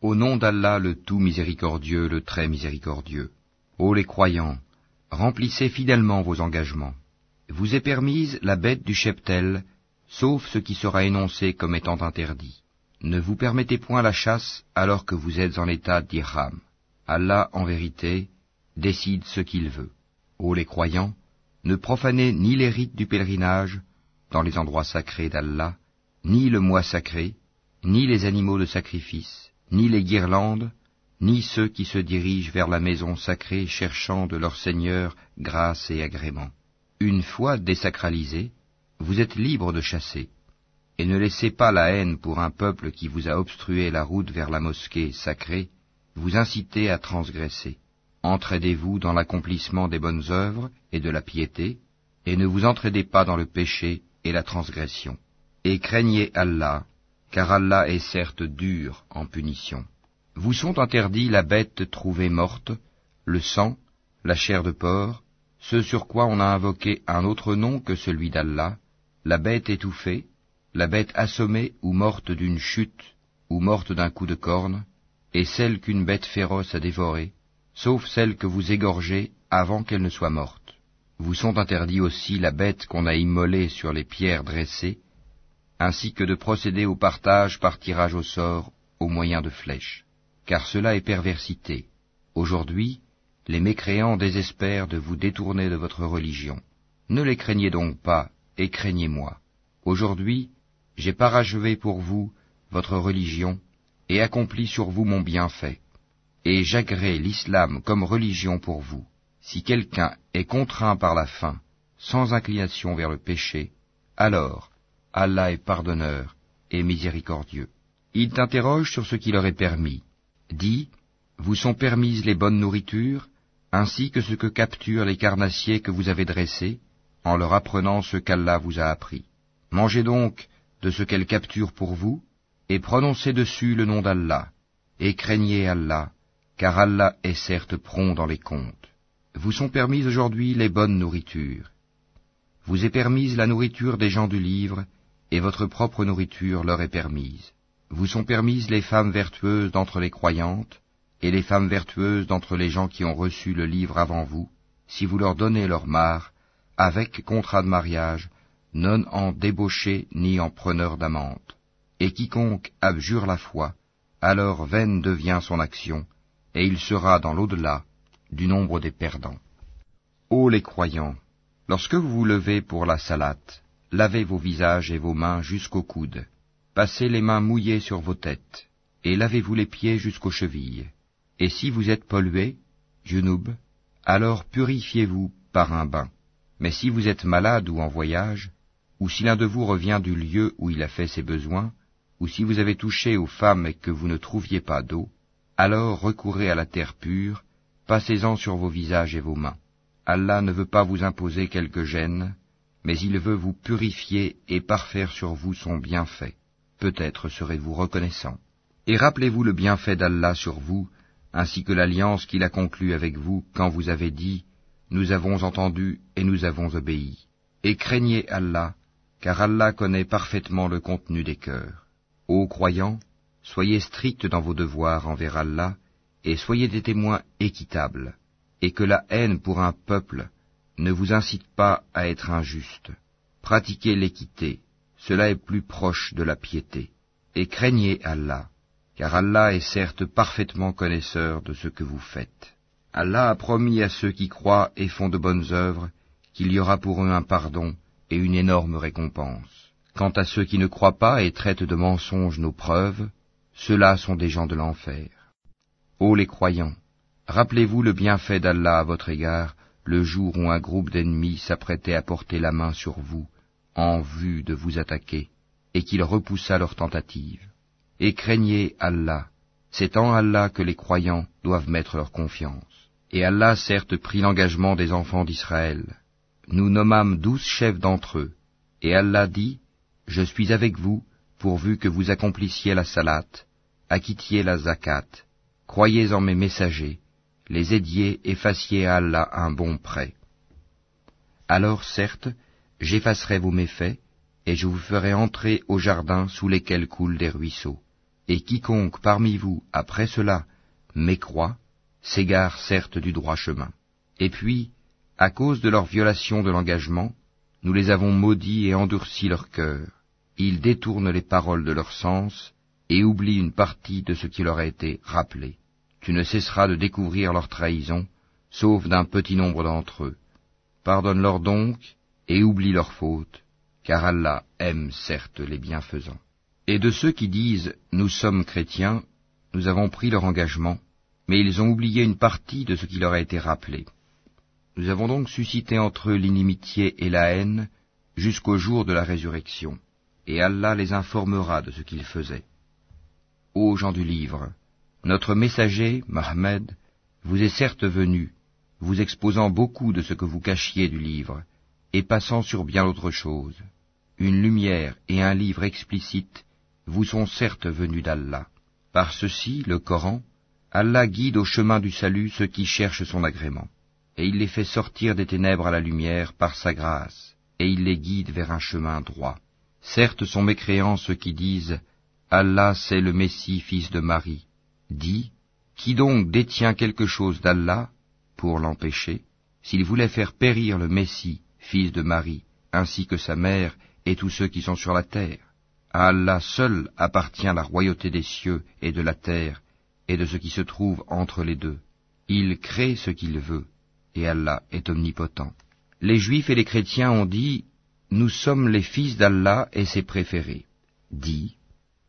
Au nom d'Allah le tout miséricordieux, le très miséricordieux. Ô les croyants, remplissez fidèlement vos engagements. Vous est permise la bête du cheptel, sauf ce qui sera énoncé comme étant interdit. Ne vous permettez point la chasse alors que vous êtes en état d'Irham. Allah, en vérité, décide ce qu'il veut. Ô les croyants, ne profanez ni les rites du pèlerinage dans les endroits sacrés d'Allah, ni le mois sacré, ni les animaux de sacrifice, ni les guirlandes, ni ceux qui se dirigent vers la maison sacrée cherchant de leur Seigneur grâce et agrément. Une fois désacralisés, vous êtes libres de chasser, et ne laissez pas la haine pour un peuple qui vous a obstrué la route vers la mosquée sacrée, vous inciter à transgresser. Entraidez-vous dans l'accomplissement des bonnes œuvres et de la piété, et ne vous entraidez pas dans le péché et la transgression. Et craignez Allah, car Allah est certes dur en punition. Vous sont interdits la bête trouvée morte, le sang, la chair de porc, ce sur quoi on a invoqué un autre nom que celui d'Allah, la bête étouffée, la bête assommée ou morte d'une chute, ou morte d'un coup de corne, et celle qu'une bête féroce a dévorée, sauf celle que vous égorgez avant qu'elle ne soit morte. Vous sont interdits aussi la bête qu'on a immolée sur les pierres dressées, ainsi que de procéder au partage par tirage au sort au moyen de flèches, car cela est perversité. Aujourd'hui, les mécréants désespèrent de vous détourner de votre religion. Ne les craignez donc pas, et craignez-moi. Aujourd'hui, j'ai parachevé pour vous votre religion, et accompli sur vous mon bienfait, et j'agrée l'islam comme religion pour vous. Si quelqu'un est contraint par la faim, sans inclination vers le péché, alors Allah est pardonneur et miséricordieux. Il t'interroge sur ce qui leur est permis. Dis, vous sont permises les bonnes nourritures, ainsi que ce que capturent les carnassiers que vous avez dressés, en leur apprenant ce qu'Allah vous a appris. Mangez donc de ce qu'elles capturent pour vous, et prononcez dessus le nom d'Allah, et craignez Allah, car Allah est certes prompt dans les comptes. Vous sont permises aujourd'hui les bonnes nourritures. Vous est permise la nourriture des gens du livre, et votre propre nourriture leur est permise. Vous sont permises les femmes vertueuses d'entre les croyantes, et les femmes vertueuses d'entre les gens qui ont reçu le livre avant vous, si vous leur donnez leur mare, avec contrat de mariage, non en débauché ni en preneur d'amante. Et quiconque abjure la foi, alors vaine devient son action, et il sera dans l'au-delà du nombre des perdants. Ô les croyants, lorsque vous vous levez pour la salate, lavez vos visages et vos mains jusqu'aux coudes, passez les mains mouillées sur vos têtes, et lavez-vous les pieds jusqu'aux chevilles. Et si vous êtes pollué, Junub, alors purifiez-vous par un bain. Mais si vous êtes malade ou en voyage, ou si l'un de vous revient du lieu où il a fait ses besoins, ou si vous avez touché aux femmes et que vous ne trouviez pas d'eau, alors recourez à la terre pure, passez-en sur vos visages et vos mains. Allah ne veut pas vous imposer quelque gêne, mais il veut vous purifier et parfaire sur vous son bienfait. Peut-être serez-vous reconnaissant. Et rappelez-vous le bienfait d'Allah sur vous, ainsi que l'alliance qu'il a conclue avec vous quand vous avez dit, Nous avons entendu et nous avons obéi. Et craignez Allah, car Allah connaît parfaitement le contenu des cœurs. Ô croyants, soyez stricts dans vos devoirs envers Allah, et soyez des témoins équitables, et que la haine pour un peuple ne vous incite pas à être injuste. Pratiquez l'équité, cela est plus proche de la piété, et craignez Allah, car Allah est certes parfaitement connaisseur de ce que vous faites. Allah a promis à ceux qui croient et font de bonnes œuvres qu'il y aura pour eux un pardon et une énorme récompense. Quant à ceux qui ne croient pas et traitent de mensonges nos preuves, ceux-là sont des gens de l'enfer. Ô les croyants, rappelez-vous le bienfait d'Allah à votre égard le jour où un groupe d'ennemis s'apprêtait à porter la main sur vous en vue de vous attaquer, et qu'il repoussa leur tentative. Et craignez Allah, c'est en Allah que les croyants doivent mettre leur confiance. Et Allah certes prit l'engagement des enfants d'Israël. Nous nommâmes douze chefs d'entre eux, et Allah dit, Je suis avec vous, pourvu que vous accomplissiez la salat, acquittiez la zakat, croyez en mes messagers, les aidiez et fassiez à Allah un bon prêt. Alors certes, j'effacerai vos méfaits, et je vous ferai entrer au jardin sous lesquels coulent des ruisseaux Et quiconque parmi vous, après cela, mécroit, s'égare certes du droit chemin. Et puis, à cause de leur violation de l'engagement, nous les avons maudits et endurci leur cœur. Ils détournent les paroles de leur sens et oublient une partie de ce qui leur a été rappelé. Tu ne cesseras de découvrir leur trahison, sauf d'un petit nombre d'entre eux. Pardonne-leur donc et oublie leurs fautes, car Allah aime certes les bienfaisants. Et de ceux qui disent Nous sommes chrétiens, nous avons pris leur engagement, mais ils ont oublié une partie de ce qui leur a été rappelé. Nous avons donc suscité entre eux l'inimitié et la haine jusqu'au jour de la résurrection, et Allah les informera de ce qu'ils faisaient. Ô gens du livre, notre messager, Mohammed, vous est certes venu, vous exposant beaucoup de ce que vous cachiez du livre, et passant sur bien autre chose. Une lumière et un livre explicite vous sont certes venus d'Allah. Par ceci, le Coran, Allah guide au chemin du salut ceux qui cherchent son agrément, et il les fait sortir des ténèbres à la lumière par sa grâce, et il les guide vers un chemin droit. Certes sont mécréants ceux qui disent Allah c'est le Messie fils de Marie. Dit, qui donc détient quelque chose d'Allah pour l'empêcher S'il voulait faire périr le Messie, fils de Marie, ainsi que sa mère et tous ceux qui sont sur la terre? À Allah seul appartient la royauté des cieux et de la terre, et de ce qui se trouve entre les deux. Il crée ce qu'il veut, et Allah est omnipotent. Les Juifs et les chrétiens ont dit, Nous sommes les fils d'Allah et ses préférés. Dit,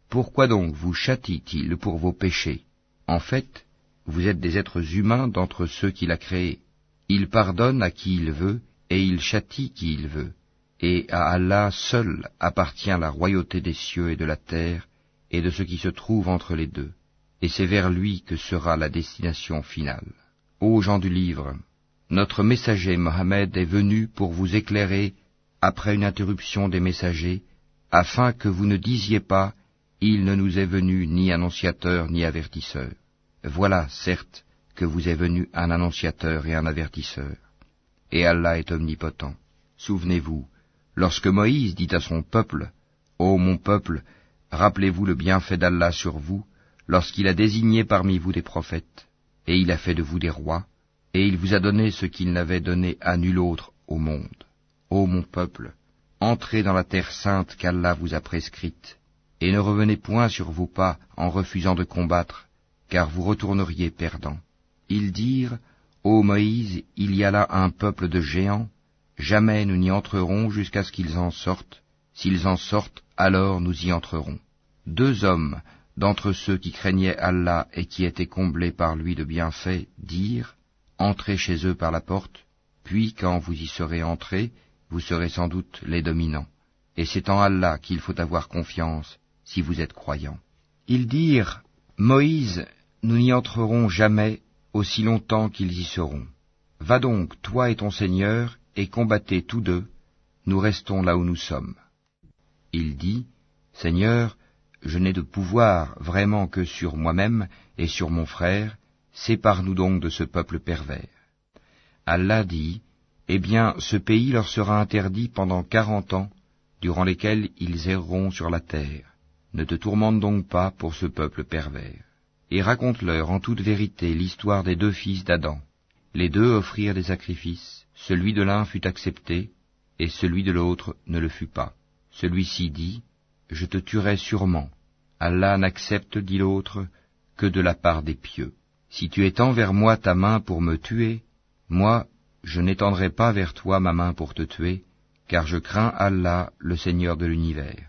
Pourquoi donc vous châtie-t-il pour vos péchés? En fait, vous êtes des êtres humains d'entre ceux qu'il a créés. Il pardonne à qui il veut, et il châtie qui il veut. Et à Allah seul appartient la royauté des cieux et de la terre, et de ce qui se trouve entre les deux et c'est vers lui que sera la destination finale. Ô gens du livre, notre messager Mohammed est venu pour vous éclairer après une interruption des messagers, afin que vous ne disiez pas Il ne nous est venu ni annonciateur ni avertisseur. Voilà, certes, que vous est venu un annonciateur et un avertisseur. Et Allah est omnipotent. Souvenez-vous, lorsque Moïse dit à son peuple, Ô mon peuple, rappelez-vous le bienfait d'Allah sur vous, lorsqu'il a désigné parmi vous des prophètes, et il a fait de vous des rois, et il vous a donné ce qu'il n'avait donné à nul autre au monde. Ô mon peuple, entrez dans la terre sainte qu'Allah vous a prescrite, et ne revenez point sur vos pas en refusant de combattre, car vous retourneriez perdant. Ils dirent, Ô Moïse, il y a là un peuple de géants, jamais nous n'y entrerons jusqu'à ce qu'ils en sortent, s'ils en sortent, alors nous y entrerons. Deux hommes d'entre ceux qui craignaient Allah et qui étaient comblés par lui de bienfaits dirent Entrez chez eux par la porte, puis quand vous y serez entrés, vous serez sans doute les dominants. Et c'est en Allah qu'il faut avoir confiance si vous êtes croyants. Ils dirent Moïse, nous n'y entrerons jamais aussi longtemps qu'ils y seront. Va donc, toi et ton Seigneur, et combattez tous deux, nous restons là où nous sommes. Il dit, Seigneur, je n'ai de pouvoir vraiment que sur moi-même et sur mon frère, sépare-nous donc de ce peuple pervers. Allah dit, Eh bien, ce pays leur sera interdit pendant quarante ans, durant lesquels ils erreront sur la terre. Ne te tourmente donc pas pour ce peuple pervers. Et raconte-leur en toute vérité l'histoire des deux fils d'Adam. Les deux offrirent des sacrifices, celui de l'un fut accepté, et celui de l'autre ne le fut pas. Celui-ci dit, je te tuerai sûrement. Allah n'accepte, dit l'autre, que de la part des pieux. Si tu étends vers moi ta main pour me tuer, moi, je n'étendrai pas vers toi ma main pour te tuer, car je crains Allah, le Seigneur de l'univers.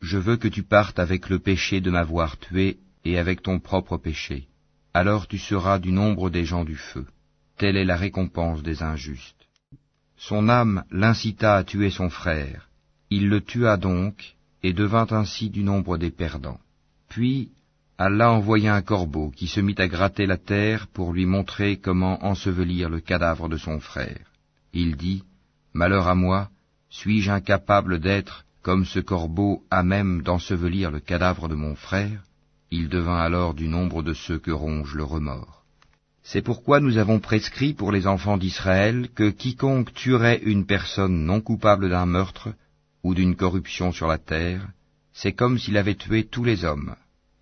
Je veux que tu partes avec le péché de m'avoir tué et avec ton propre péché. Alors tu seras du nombre des gens du feu. Telle est la récompense des injustes. Son âme l'incita à tuer son frère. Il le tua donc, et devint ainsi du nombre des perdants. Puis Allah envoya un corbeau qui se mit à gratter la terre pour lui montrer comment ensevelir le cadavre de son frère. Il dit, Malheur à moi, suis-je incapable d'être comme ce corbeau à même d'ensevelir le cadavre de mon frère? Il devint alors du nombre de ceux que ronge le remords. C'est pourquoi nous avons prescrit pour les enfants d'Israël que quiconque tuerait une personne non coupable d'un meurtre ou d'une corruption sur la terre, c'est comme s'il avait tué tous les hommes.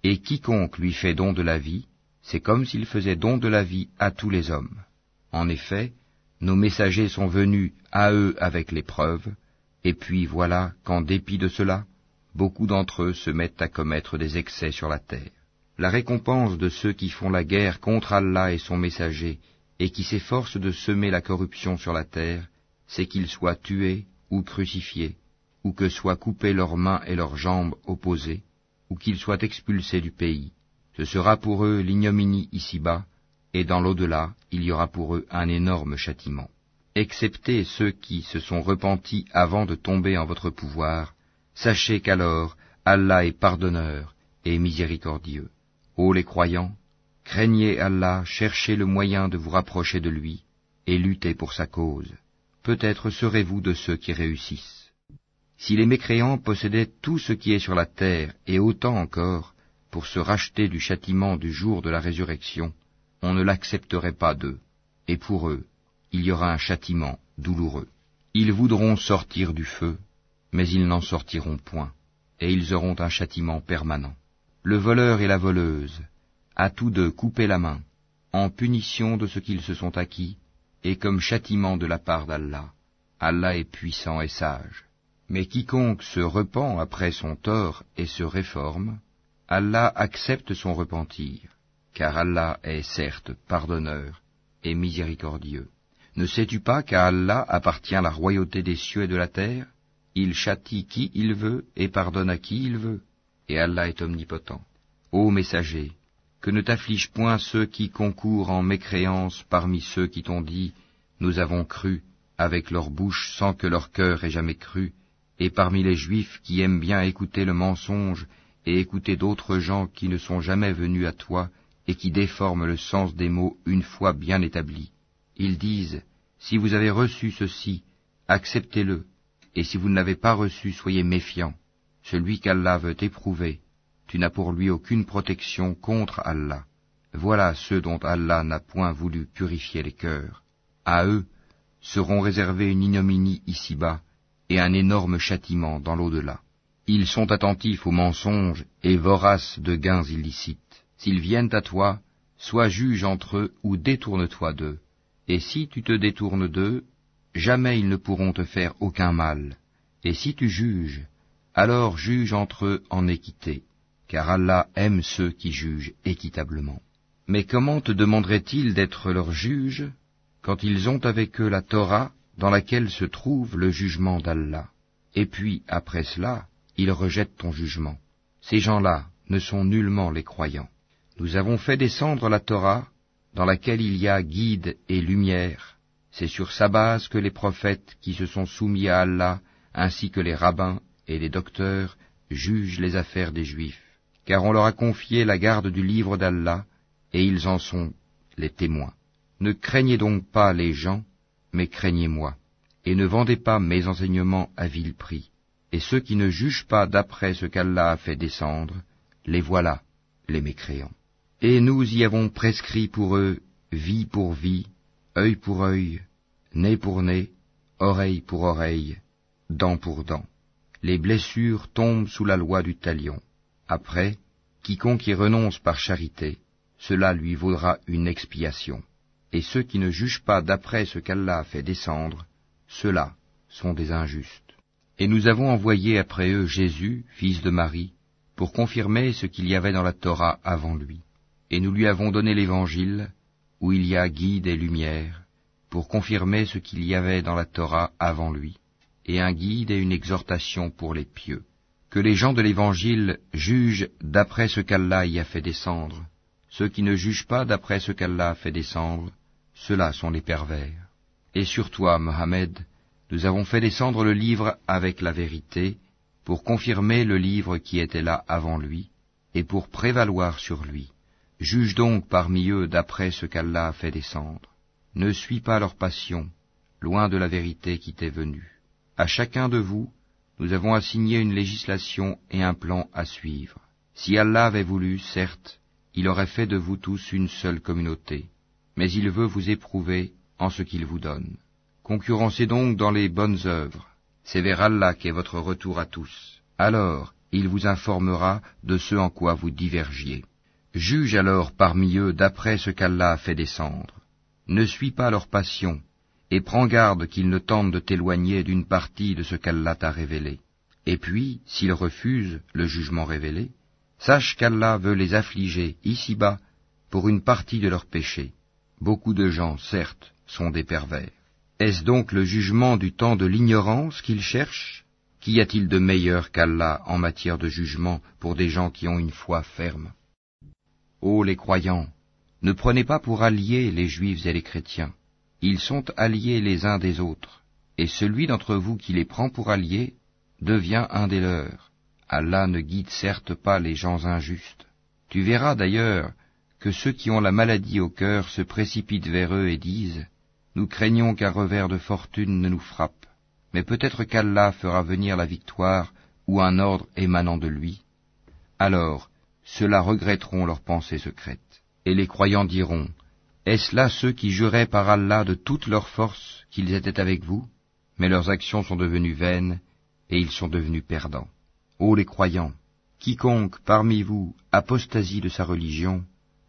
Et quiconque lui fait don de la vie, c'est comme s'il faisait don de la vie à tous les hommes. En effet, nos messagers sont venus à eux avec l'épreuve, et puis voilà qu'en dépit de cela, beaucoup d'entre eux se mettent à commettre des excès sur la terre. La récompense de ceux qui font la guerre contre Allah et son messager, et qui s'efforcent de semer la corruption sur la terre, c'est qu'ils soient tués ou crucifiés, ou que soient coupées leurs mains et leurs jambes opposées, ou qu'ils soient expulsés du pays. Ce sera pour eux l'ignominie ici-bas, et dans l'au-delà, il y aura pour eux un énorme châtiment. Excepté ceux qui se sont repentis avant de tomber en votre pouvoir, sachez qu'alors Allah est pardonneur et miséricordieux. Ô les croyants, craignez Allah, cherchez le moyen de vous rapprocher de lui, et luttez pour sa cause. Peut-être serez-vous de ceux qui réussissent. Si les mécréants possédaient tout ce qui est sur la terre, et autant encore, pour se racheter du châtiment du jour de la résurrection, on ne l'accepterait pas d'eux, et pour eux, il y aura un châtiment douloureux. Ils voudront sortir du feu, mais ils n'en sortiront point, et ils auront un châtiment permanent. Le voleur et la voleuse, à tous deux couper la main, en punition de ce qu'ils se sont acquis, et comme châtiment de la part d'Allah. Allah est puissant et sage. Mais quiconque se repent après son tort et se réforme, Allah accepte son repentir, car Allah est certes pardonneur et miséricordieux. Ne sais-tu pas qu'à Allah appartient la royauté des cieux et de la terre? Il châtie qui il veut et pardonne à qui il veut, et Allah est omnipotent. Ô messager, que ne t'afflige point ceux qui concourent en mécréance parmi ceux qui t'ont dit Nous avons cru, avec leur bouche sans que leur cœur ait jamais cru, et parmi les Juifs qui aiment bien écouter le mensonge et écouter d'autres gens qui ne sont jamais venus à toi et qui déforment le sens des mots une fois bien établis. Ils disent Si vous avez reçu ceci, acceptez-le, et si vous ne l'avez pas reçu, soyez méfiants. Celui qu'Allah veut éprouver, tu n'as pour lui aucune protection contre Allah. Voilà ceux dont Allah n'a point voulu purifier les cœurs. À eux seront réservés une ignominie ici-bas et un énorme châtiment dans l'au-delà. Ils sont attentifs aux mensonges et voraces de gains illicites. S'ils viennent à toi, sois juge entre eux ou détourne-toi d'eux. Et si tu te détournes d'eux, jamais ils ne pourront te faire aucun mal. Et si tu juges, alors juge entre eux en équité car Allah aime ceux qui jugent équitablement. Mais comment te demanderait-il d'être leur juge quand ils ont avec eux la Torah dans laquelle se trouve le jugement d'Allah? Et puis, après cela, ils rejettent ton jugement. Ces gens-là ne sont nullement les croyants. Nous avons fait descendre la Torah dans laquelle il y a guide et lumière. C'est sur sa base que les prophètes qui se sont soumis à Allah, ainsi que les rabbins et les docteurs, jugent les affaires des Juifs car on leur a confié la garde du livre d'Allah, et ils en sont les témoins. Ne craignez donc pas les gens, mais craignez-moi, et ne vendez pas mes enseignements à vil prix. Et ceux qui ne jugent pas d'après ce qu'Allah a fait descendre, les voilà, les mécréants. Et nous y avons prescrit pour eux vie pour vie, œil pour œil, nez pour nez, oreille pour oreille, dent pour dent. Les blessures tombent sous la loi du talion. Après, quiconque y renonce par charité, cela lui vaudra une expiation. Et ceux qui ne jugent pas d'après ce qu'Allah a fait descendre, ceux-là sont des injustes. Et nous avons envoyé après eux Jésus, fils de Marie, pour confirmer ce qu'il y avait dans la Torah avant lui. Et nous lui avons donné l'Évangile, où il y a guide et lumière, pour confirmer ce qu'il y avait dans la Torah avant lui, et un guide et une exhortation pour les pieux que les gens de l'Évangile jugent d'après ce qu'Allah y a fait descendre. Ceux qui ne jugent pas d'après ce qu'Allah a fait descendre, ceux-là sont les pervers. Et sur toi, Mohammed, nous avons fait descendre le livre avec la vérité, pour confirmer le livre qui était là avant lui, et pour prévaloir sur lui. Juge donc parmi eux d'après ce qu'Allah a fait descendre. Ne suis pas leur passion, loin de la vérité qui t'est venue. À chacun de vous, nous avons assigné une législation et un plan à suivre. Si Allah avait voulu, certes, il aurait fait de vous tous une seule communauté, mais il veut vous éprouver en ce qu'il vous donne. Concurrencez donc dans les bonnes œuvres. C'est vers Allah qu'est votre retour à tous. Alors, il vous informera de ce en quoi vous divergiez. Juge alors parmi eux d'après ce qu'Allah a fait descendre. Ne suis pas leur passion, et prends garde qu'ils ne tentent de t'éloigner d'une partie de ce qu'Allah t'a révélé. Et puis, s'ils refusent le jugement révélé, sache qu'Allah veut les affliger ici-bas pour une partie de leurs péchés. Beaucoup de gens, certes, sont des pervers. Est-ce donc le jugement du temps de l'ignorance qu'ils cherchent? Qu'y a-t-il de meilleur qu'Allah en matière de jugement pour des gens qui ont une foi ferme? Ô les croyants, ne prenez pas pour alliés les juifs et les chrétiens. Ils sont alliés les uns des autres, et celui d'entre vous qui les prend pour alliés devient un des leurs. Allah ne guide certes pas les gens injustes. Tu verras d'ailleurs que ceux qui ont la maladie au cœur se précipitent vers eux et disent nous craignons qu'un revers de fortune ne nous frappe, mais peut-être qu'Allah fera venir la victoire ou un ordre émanant de lui. Alors, ceux-là regretteront leurs pensées secrètes. Et les croyants diront, Est-ce là ceux qui juraient par Allah de toute leur force qu'ils étaient avec vous? Mais leurs actions sont devenues vaines, et ils sont devenus perdants. Ô les croyants, quiconque parmi vous apostasie de sa religion,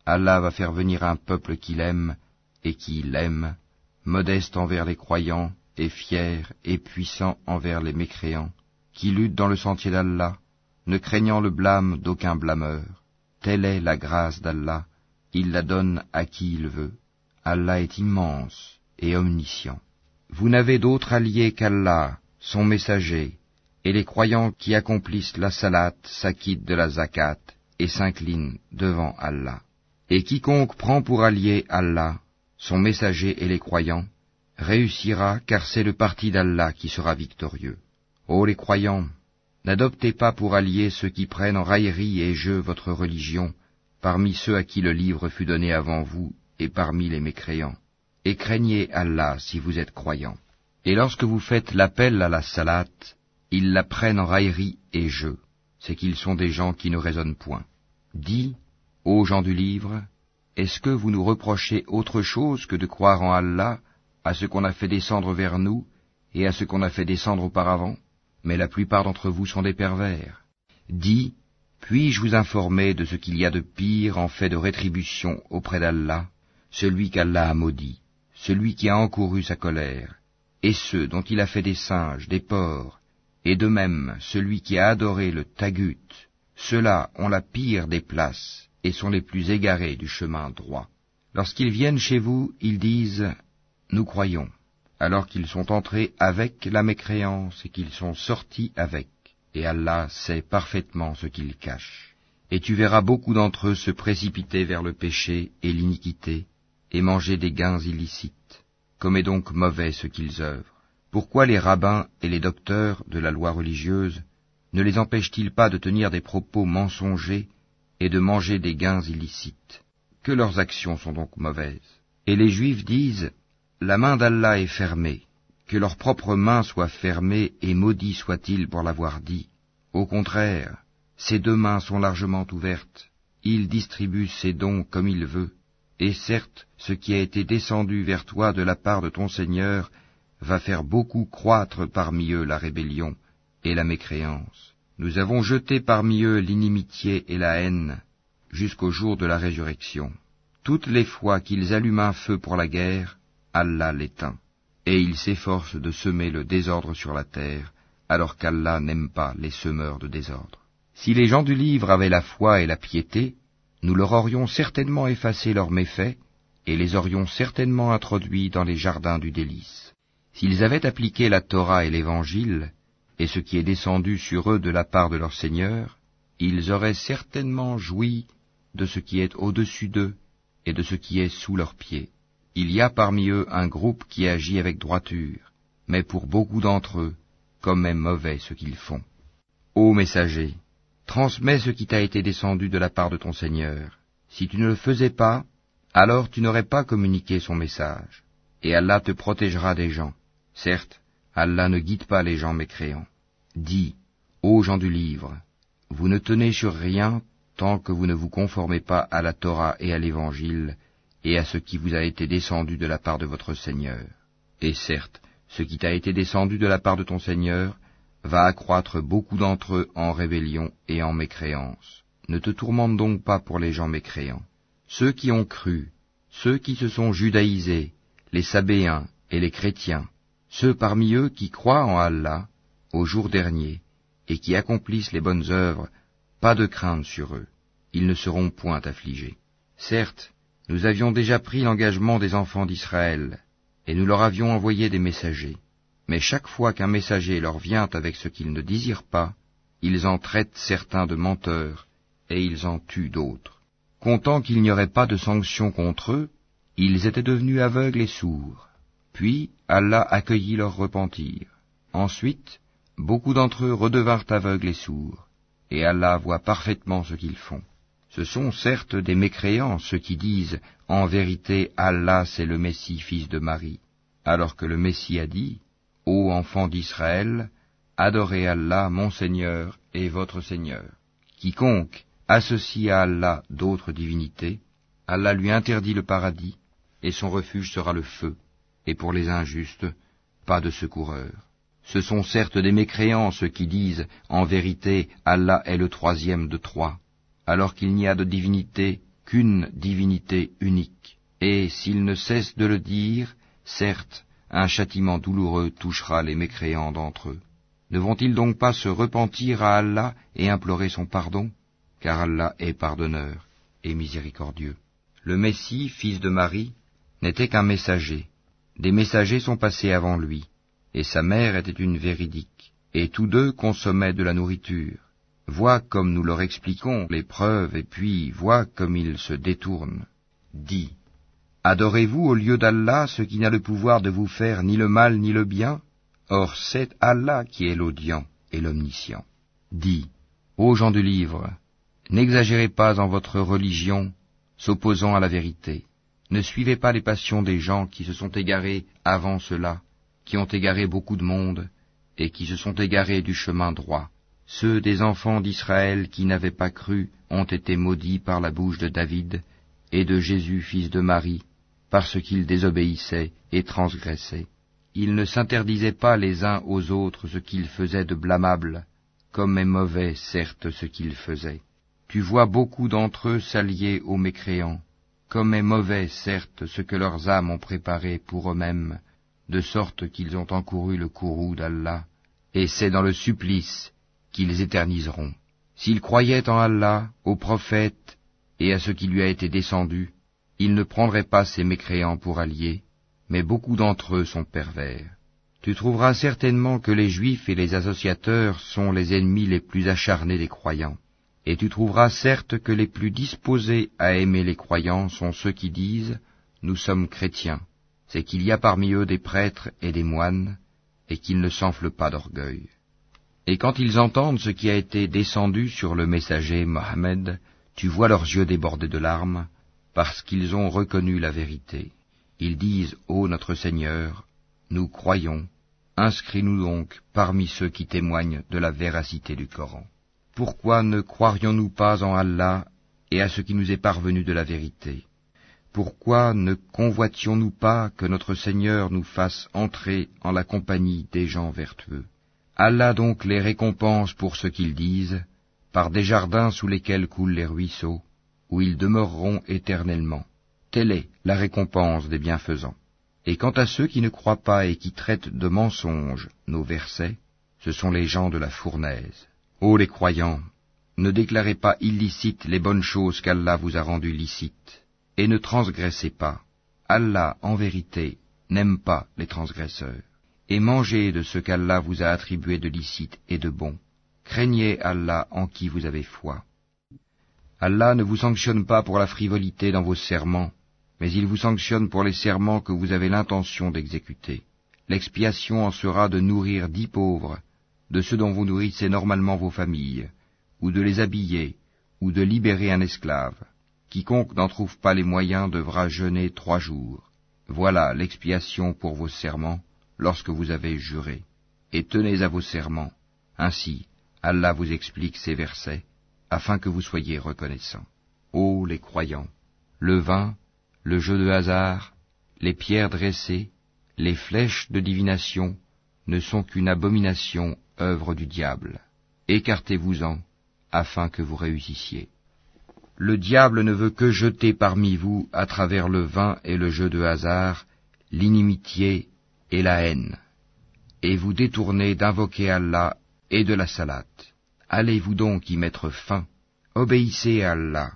Allah va faire venir un peuple qu'il aime et qui l'aime, modeste envers les croyants, et fier et puissant envers les mécréants, qui luttent dans le sentier d'Allah, ne craignant le blâme d'aucun blâmeur. Telle est la grâce d'Allah, il la donne à qui il veut. Allah est immense et omniscient. Vous n'avez d'autre allié qu'Allah, son messager, et les croyants qui accomplissent la salat s'acquittent de la zakat et s'inclinent devant Allah. Et quiconque prend pour allié Allah, son messager et les croyants, réussira car c'est le parti d'Allah qui sera victorieux. Ô les croyants, n'adoptez pas pour alliés ceux qui prennent en raillerie et jeu votre religion, parmi ceux à qui le livre fut donné avant vous et parmi les mécréants. Et craignez Allah si vous êtes croyants. Et lorsque vous faites l'appel à la salat, ils la prennent en raillerie et jeu, c'est qu'ils sont des gens qui ne raisonnent point. Dis, ô gens du livre, est-ce que vous nous reprochez autre chose que de croire en Allah, à ce qu'on a fait descendre vers nous, et à ce qu'on a fait descendre auparavant? Mais la plupart d'entre vous sont des pervers. Dis, puis-je vous informer de ce qu'il y a de pire en fait de rétribution auprès d'Allah, celui qu'Allah a maudit, celui qui a encouru sa colère, et ceux dont il a fait des singes, des porcs, et de même celui qui a adoré le tagut, ceux-là ont la pire des places, et sont les plus égarés du chemin droit. Lorsqu'ils viennent chez vous, ils disent Nous croyons, alors qu'ils sont entrés avec la mécréance et qu'ils sont sortis avec, et Allah sait parfaitement ce qu'ils cachent. Et tu verras beaucoup d'entre eux se précipiter vers le péché et l'iniquité, et manger des gains illicites. Comme est donc mauvais ce qu'ils œuvrent. Pourquoi les rabbins et les docteurs de la loi religieuse ne les empêchent-ils pas de tenir des propos mensongers et de manger des gains illicites? Que leurs actions sont donc mauvaises. Et les Juifs disent, La main d'Allah est fermée, que leur propre main soit fermée et maudit soit-il pour l'avoir dit. Au contraire, ses deux mains sont largement ouvertes, il distribue ses dons comme il veut, et certes, ce qui a été descendu vers toi de la part de ton Seigneur va faire beaucoup croître parmi eux la rébellion et la mécréance. Nous avons jeté parmi eux l'inimitié et la haine jusqu'au jour de la résurrection. Toutes les fois qu'ils allument un feu pour la guerre, Allah l'éteint, et ils s'efforcent de semer le désordre sur la terre, alors qu'Allah n'aime pas les semeurs de désordre. Si les gens du livre avaient la foi et la piété, nous leur aurions certainement effacé leurs méfaits, et les aurions certainement introduits dans les jardins du délice. S'ils avaient appliqué la Torah et l'Évangile, et ce qui est descendu sur eux de la part de leur Seigneur, ils auraient certainement joui de ce qui est au-dessus d'eux et de ce qui est sous leurs pieds. Il y a parmi eux un groupe qui agit avec droiture, mais pour beaucoup d'entre eux, comme est mauvais ce qu'ils font. Ô messager, transmets ce qui t'a été descendu de la part de ton Seigneur. Si tu ne le faisais pas, alors tu n'aurais pas communiqué son message, et Allah te protégera des gens. Certes, Allah ne guide pas les gens mécréants. Dis, ô gens du livre, vous ne tenez sur rien tant que vous ne vous conformez pas à la Torah et à l'Évangile, et à ce qui vous a été descendu de la part de votre Seigneur. Et certes, ce qui t'a été descendu de la part de ton Seigneur va accroître beaucoup d'entre eux en rébellion et en mécréance. Ne te tourmente donc pas pour les gens mécréants. Ceux qui ont cru, ceux qui se sont judaïsés, les Sabéens et les chrétiens, ceux parmi eux qui croient en Allah, au jour dernier, et qui accomplissent les bonnes œuvres, pas de crainte sur eux, ils ne seront point affligés. Certes, nous avions déjà pris l'engagement des enfants d'Israël, et nous leur avions envoyé des messagers. Mais chaque fois qu'un messager leur vient avec ce qu'ils ne désirent pas, ils en traitent certains de menteurs, et ils en tuent d'autres. Comptant qu'il n'y aurait pas de sanction contre eux, ils étaient devenus aveugles et sourds. Puis Allah accueillit leur repentir. Ensuite, beaucoup d'entre eux redevinrent aveugles et sourds, et Allah voit parfaitement ce qu'ils font. Ce sont certes des mécréants ceux qui disent En vérité Allah c'est le Messie fils de Marie, alors que le Messie a dit Ô enfants d'Israël, adorez Allah mon Seigneur et votre Seigneur. Quiconque associe à Allah d'autres divinités, Allah lui interdit le paradis, et son refuge sera le feu, et pour les injustes, pas de secoureur. Ce sont certes des mécréants ceux qui disent En vérité, Allah est le troisième de trois, alors qu'il n'y a de divinité qu'une divinité unique. Et s'ils ne cessent de le dire, certes, un châtiment douloureux touchera les mécréants d'entre eux. Ne vont-ils donc pas se repentir à Allah et implorer son pardon? Car Allah est pardonneur et miséricordieux. Le Messie, fils de Marie, n'était qu'un messager. Des messagers sont passés avant lui et sa mère était une véridique, et tous deux consommaient de la nourriture. Vois comme nous leur expliquons les preuves, et puis vois comme ils se détournent. Dis, adorez-vous au lieu d'Allah ce qui n'a le pouvoir de vous faire ni le mal ni le bien? Or c'est Allah qui est l'audient et l'omniscient. Dis, ô gens du livre, n'exagérez pas en votre religion, s'opposant à la vérité. Ne suivez pas les passions des gens qui se sont égarés avant cela, qui ont égaré beaucoup de monde, et qui se sont égarés du chemin droit. Ceux des enfants d'Israël qui n'avaient pas cru ont été maudits par la bouche de David et de Jésus fils de Marie, parce qu'ils désobéissaient et transgressaient. Ils ne s'interdisaient pas les uns aux autres ce qu'ils faisaient de blâmable, comme est mauvais certes ce qu'ils faisaient. Tu vois beaucoup d'entre eux s'allier aux mécréants, comme est mauvais certes ce que leurs âmes ont préparé pour eux-mêmes, de sorte qu'ils ont encouru le courroux d'Allah, et c'est dans le supplice qu'ils éterniseront. S'ils croyaient en Allah, au prophète et à ce qui lui a été descendu, ils ne prendraient pas ces mécréants pour alliés, mais beaucoup d'entre eux sont pervers. Tu trouveras certainement que les Juifs et les associateurs sont les ennemis les plus acharnés des croyants, et tu trouveras certes que les plus disposés à aimer les croyants sont ceux qui disent Nous sommes chrétiens c'est qu'il y a parmi eux des prêtres et des moines, et qu'ils ne s'enflent pas d'orgueil. Et quand ils entendent ce qui a été descendu sur le messager Mohammed, tu vois leurs yeux débordés de larmes, parce qu'ils ont reconnu la vérité. Ils disent, Ô notre Seigneur, nous croyons, inscris-nous donc parmi ceux qui témoignent de la véracité du Coran. Pourquoi ne croirions-nous pas en Allah et à ce qui nous est parvenu de la vérité? Pourquoi ne convoitions-nous pas que notre Seigneur nous fasse entrer en la compagnie des gens vertueux? Allah donc les récompense pour ce qu'ils disent, par des jardins sous lesquels coulent les ruisseaux, où ils demeureront éternellement. Telle est la récompense des bienfaisants. Et quant à ceux qui ne croient pas et qui traitent de mensonges nos versets, ce sont les gens de la fournaise. Ô les croyants, ne déclarez pas illicites les bonnes choses qu'Allah vous a rendues licites et ne transgressez pas. Allah, en vérité, n'aime pas les transgresseurs. Et mangez de ce qu'Allah vous a attribué de licite et de bon. Craignez Allah en qui vous avez foi. Allah ne vous sanctionne pas pour la frivolité dans vos serments, mais il vous sanctionne pour les serments que vous avez l'intention d'exécuter. L'expiation en sera de nourrir dix pauvres, de ceux dont vous nourrissez normalement vos familles, ou de les habiller, ou de libérer un esclave. Quiconque n'en trouve pas les moyens devra jeûner trois jours. Voilà l'expiation pour vos serments lorsque vous avez juré. Et tenez à vos serments. Ainsi, Allah vous explique ces versets, afin que vous soyez reconnaissants. Ô les croyants, le vin, le jeu de hasard, les pierres dressées, les flèches de divination ne sont qu'une abomination œuvre du diable. Écartez-vous-en, afin que vous réussissiez. Le diable ne veut que jeter parmi vous, à travers le vin et le jeu de hasard, l'inimitié et la haine, et vous détourner d'invoquer Allah et de la salate. Allez-vous donc y mettre fin? Obéissez à Allah,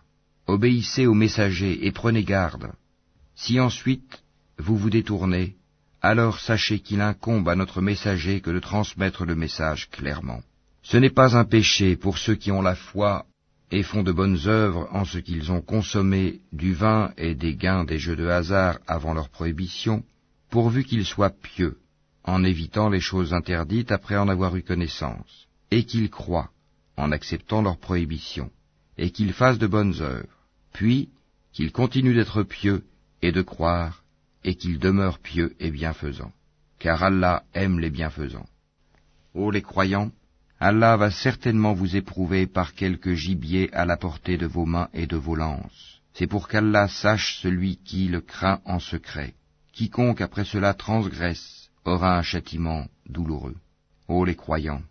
obéissez aux messagers et prenez garde. Si ensuite vous vous détournez, alors sachez qu'il incombe à notre messager que de transmettre le message clairement. Ce n'est pas un péché pour ceux qui ont la foi et font de bonnes œuvres en ce qu'ils ont consommé du vin et des gains des jeux de hasard avant leur prohibition, pourvu qu'ils soient pieux, en évitant les choses interdites après en avoir eu connaissance, et qu'ils croient, en acceptant leur prohibition, et qu'ils fassent de bonnes œuvres, puis qu'ils continuent d'être pieux et de croire, et qu'ils demeurent pieux et bienfaisants, car Allah aime les bienfaisants. Ô les croyants, Allah va certainement vous éprouver par quelque gibier à la portée de vos mains et de vos lances. C'est pour qu'Allah sache celui qui le craint en secret. Quiconque après cela transgresse aura un châtiment douloureux. Ô les croyants,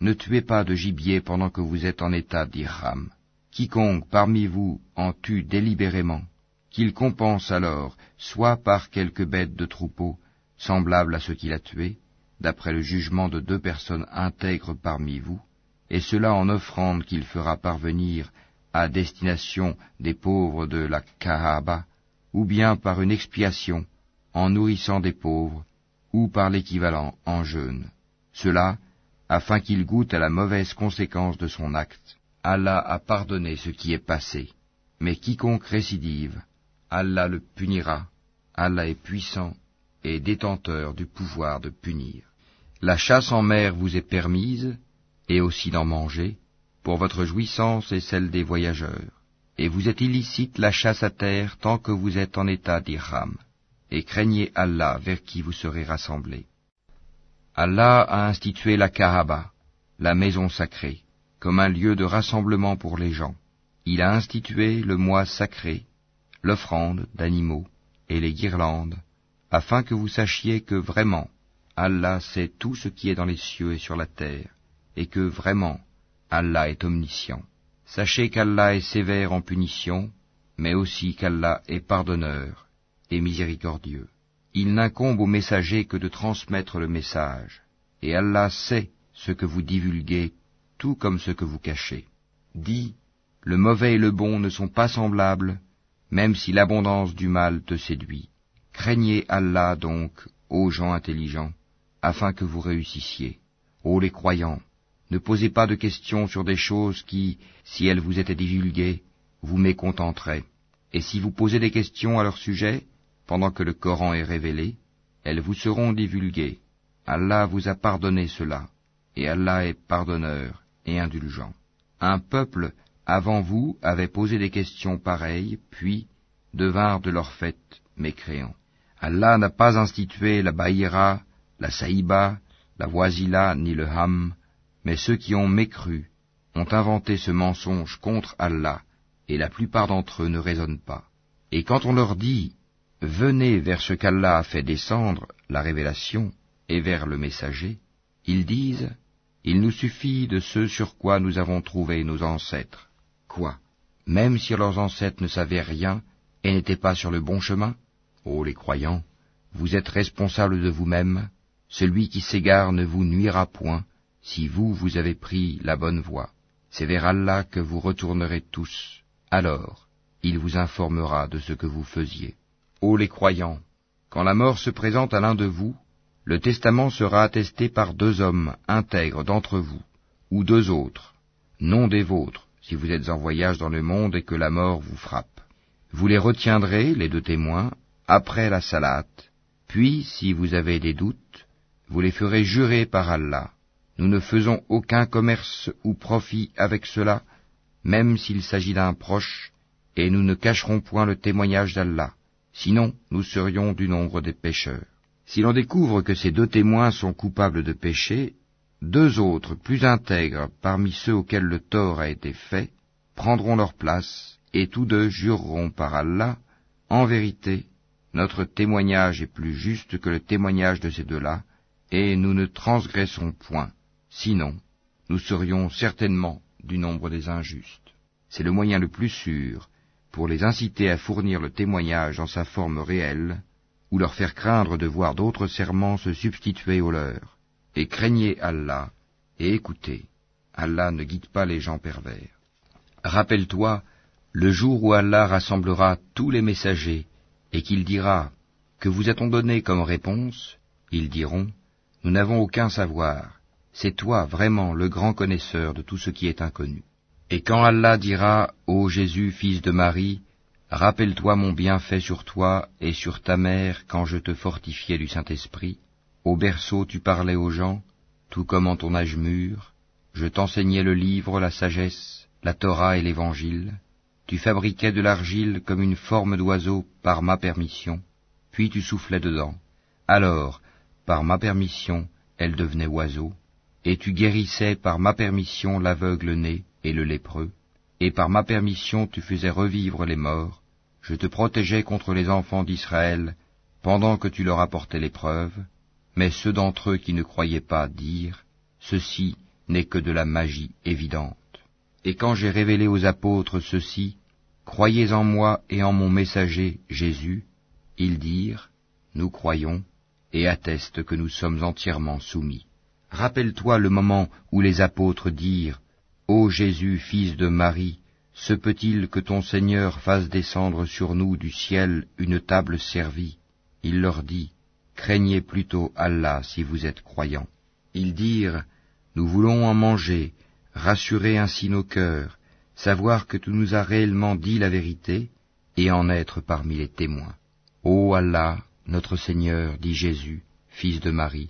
ne tuez pas de gibier pendant que vous êtes en état d'irham. Quiconque parmi vous en tue délibérément, qu'il compense alors soit par quelque bête de troupeau, semblable à ce qu'il a tué, d'après le jugement de deux personnes intègres parmi vous, et cela en offrande qu'il fera parvenir à destination des pauvres de la Kahaba, ou bien par une expiation en nourrissant des pauvres, ou par l'équivalent en jeûne. Cela afin qu'il goûte à la mauvaise conséquence de son acte. Allah a pardonné ce qui est passé, mais quiconque récidive, Allah le punira, Allah est puissant et détenteur du pouvoir de punir. La chasse en mer vous est permise, et aussi d'en manger, pour votre jouissance et celle des voyageurs. Et vous êtes illicite la chasse à terre tant que vous êtes en état d'Irham, et craignez Allah vers qui vous serez rassemblés. Allah a institué la Kaaba, la maison sacrée, comme un lieu de rassemblement pour les gens. Il a institué le mois sacré, l'offrande d'animaux et les guirlandes, afin que vous sachiez que vraiment Allah sait tout ce qui est dans les cieux et sur la terre, et que vraiment Allah est omniscient. Sachez qu'Allah est sévère en punition, mais aussi qu'Allah est pardonneur et miséricordieux. Il n'incombe au messager que de transmettre le message, et Allah sait ce que vous divulguez, tout comme ce que vous cachez. Dis, le mauvais et le bon ne sont pas semblables, même si l'abondance du mal te séduit. Craignez Allah donc, ô gens intelligents, afin que vous réussissiez. Ô les croyants, ne posez pas de questions sur des choses qui, si elles vous étaient divulguées, vous mécontenteraient. Et si vous posez des questions à leur sujet, pendant que le Coran est révélé, elles vous seront divulguées. Allah vous a pardonné cela, et Allah est pardonneur et indulgent. Un peuple avant vous avait posé des questions pareilles, puis devinrent de leur fait mécréants. Allah n'a pas institué la baïra la saïba, la voisila ni le ham, mais ceux qui ont mécru ont inventé ce mensonge contre Allah, et la plupart d'entre eux ne raisonnent pas. Et quand on leur dit Venez vers ce qu'Allah a fait descendre, la révélation, et vers le messager, ils disent Il nous suffit de ce sur quoi nous avons trouvé nos ancêtres. Quoi Même si leurs ancêtres ne savaient rien et n'étaient pas sur le bon chemin? Ô les croyants, vous êtes responsables de vous-mêmes, celui qui s'égare ne vous nuira point, si vous, vous avez pris la bonne voie. C'est vers Allah que vous retournerez tous. Alors, il vous informera de ce que vous faisiez. Ô les croyants, quand la mort se présente à l'un de vous, le testament sera attesté par deux hommes intègres d'entre vous, ou deux autres, non des vôtres, si vous êtes en voyage dans le monde et que la mort vous frappe. Vous les retiendrez, les deux témoins, après la salate, puis, si vous avez des doutes, vous les ferez jurer par Allah. Nous ne faisons aucun commerce ou profit avec cela, même s'il s'agit d'un proche, et nous ne cacherons point le témoignage d'Allah, sinon nous serions du nombre des pécheurs. Si l'on découvre que ces deux témoins sont coupables de péché, deux autres plus intègres parmi ceux auxquels le tort a été fait prendront leur place, et tous deux jureront par Allah, en vérité, notre témoignage est plus juste que le témoignage de ces deux-là, et nous ne transgressons point, Sinon, nous serions certainement du nombre des injustes. C'est le moyen le plus sûr pour les inciter à fournir le témoignage en sa forme réelle, ou leur faire craindre de voir d'autres serments se substituer aux leurs. Et craignez Allah, et écoutez, Allah ne guide pas les gens pervers. Rappelle-toi le jour où Allah rassemblera tous les messagers, et qu'il dira, Que vous a-t-on donné comme réponse? Ils diront, Nous n'avons aucun savoir, c'est toi vraiment le grand connaisseur de tout ce qui est inconnu. Et quand Allah dira, Ô Jésus, fils de Marie, Rappelle-toi mon bienfait sur toi et sur ta mère quand je te fortifiais du Saint-Esprit. Au berceau tu parlais aux gens, tout comme en ton âge mûr. Je t'enseignais le livre, la sagesse, la Torah et l'Évangile. Tu fabriquais de l'argile comme une forme d'oiseau par ma permission, puis tu soufflais dedans. Alors, par ma permission, elle devenait oiseau, et tu guérissais par ma permission l'aveugle né et le lépreux et par ma permission tu faisais revivre les morts, je te protégeais contre les enfants d'Israël, pendant que tu leur apportais l'épreuve, mais ceux d'entre eux qui ne croyaient pas dirent, Ceci n'est que de la magie évidente. Et quand j'ai révélé aux apôtres ceci, Croyez en moi et en mon messager Jésus, ils dirent, Nous croyons, et attestent que nous sommes entièrement soumis. Rappelle-toi le moment où les apôtres dirent, Ô Jésus, fils de Marie, se peut-il que ton Seigneur fasse descendre sur nous du ciel une table servie? Il leur dit, Craignez plutôt Allah si vous êtes croyants. Ils dirent, Nous voulons en manger, rassurer ainsi nos cœurs, savoir que tu nous as réellement dit la vérité, et en être parmi les témoins. Ô Allah, notre Seigneur, dit Jésus, fils de Marie,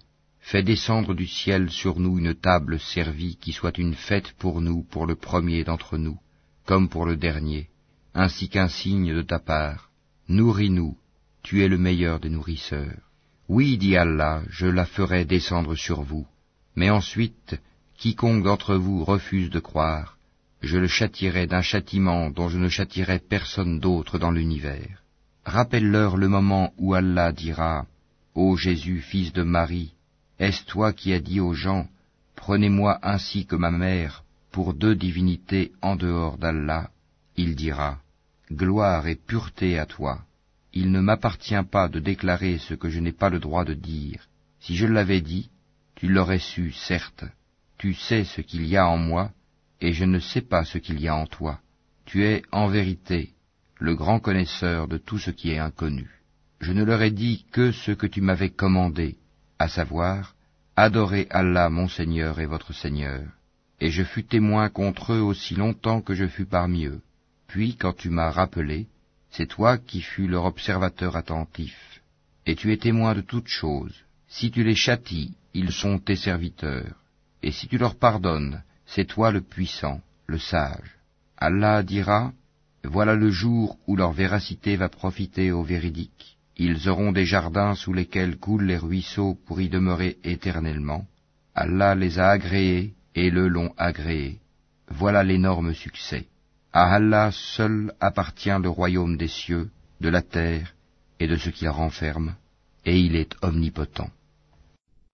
Fais descendre du ciel sur nous une table servie qui soit une fête pour nous, pour le premier d'entre nous, comme pour le dernier, ainsi qu'un signe de ta part. Nourris-nous, tu es le meilleur des nourrisseurs. Oui, dit Allah, je la ferai descendre sur vous. Mais ensuite, quiconque d'entre vous refuse de croire, je le châtirai d'un châtiment dont je ne châtirai personne d'autre dans l'univers. Rappelle-leur le moment où Allah dira, Ô Jésus, fils de Marie, est-ce toi qui as dit aux gens, Prenez-moi ainsi que ma mère pour deux divinités en dehors d'Allah? Il dira, Gloire et pureté à toi. Il ne m'appartient pas de déclarer ce que je n'ai pas le droit de dire. Si je l'avais dit, tu l'aurais su, certes. Tu sais ce qu'il y a en moi, et je ne sais pas ce qu'il y a en toi. Tu es, en vérité, le grand connaisseur de tout ce qui est inconnu. Je ne leur ai dit que ce que tu m'avais commandé, à savoir, Adorez Allah mon Seigneur et votre Seigneur. Et je fus témoin contre eux aussi longtemps que je fus parmi eux. Puis, quand tu m'as rappelé, c'est toi qui fus leur observateur attentif. Et tu es témoin de toutes choses. Si tu les châties, ils sont tes serviteurs. Et si tu leur pardonnes, c'est toi le puissant, le sage. Allah dira, Voilà le jour où leur véracité va profiter aux véridiques. Ils auront des jardins sous lesquels coulent les ruisseaux pour y demeurer éternellement. Allah les a agréés et le l'ont agréé. Voilà l'énorme succès. À Allah seul appartient le royaume des cieux, de la terre et de ce qu'il renferme, et il est omnipotent.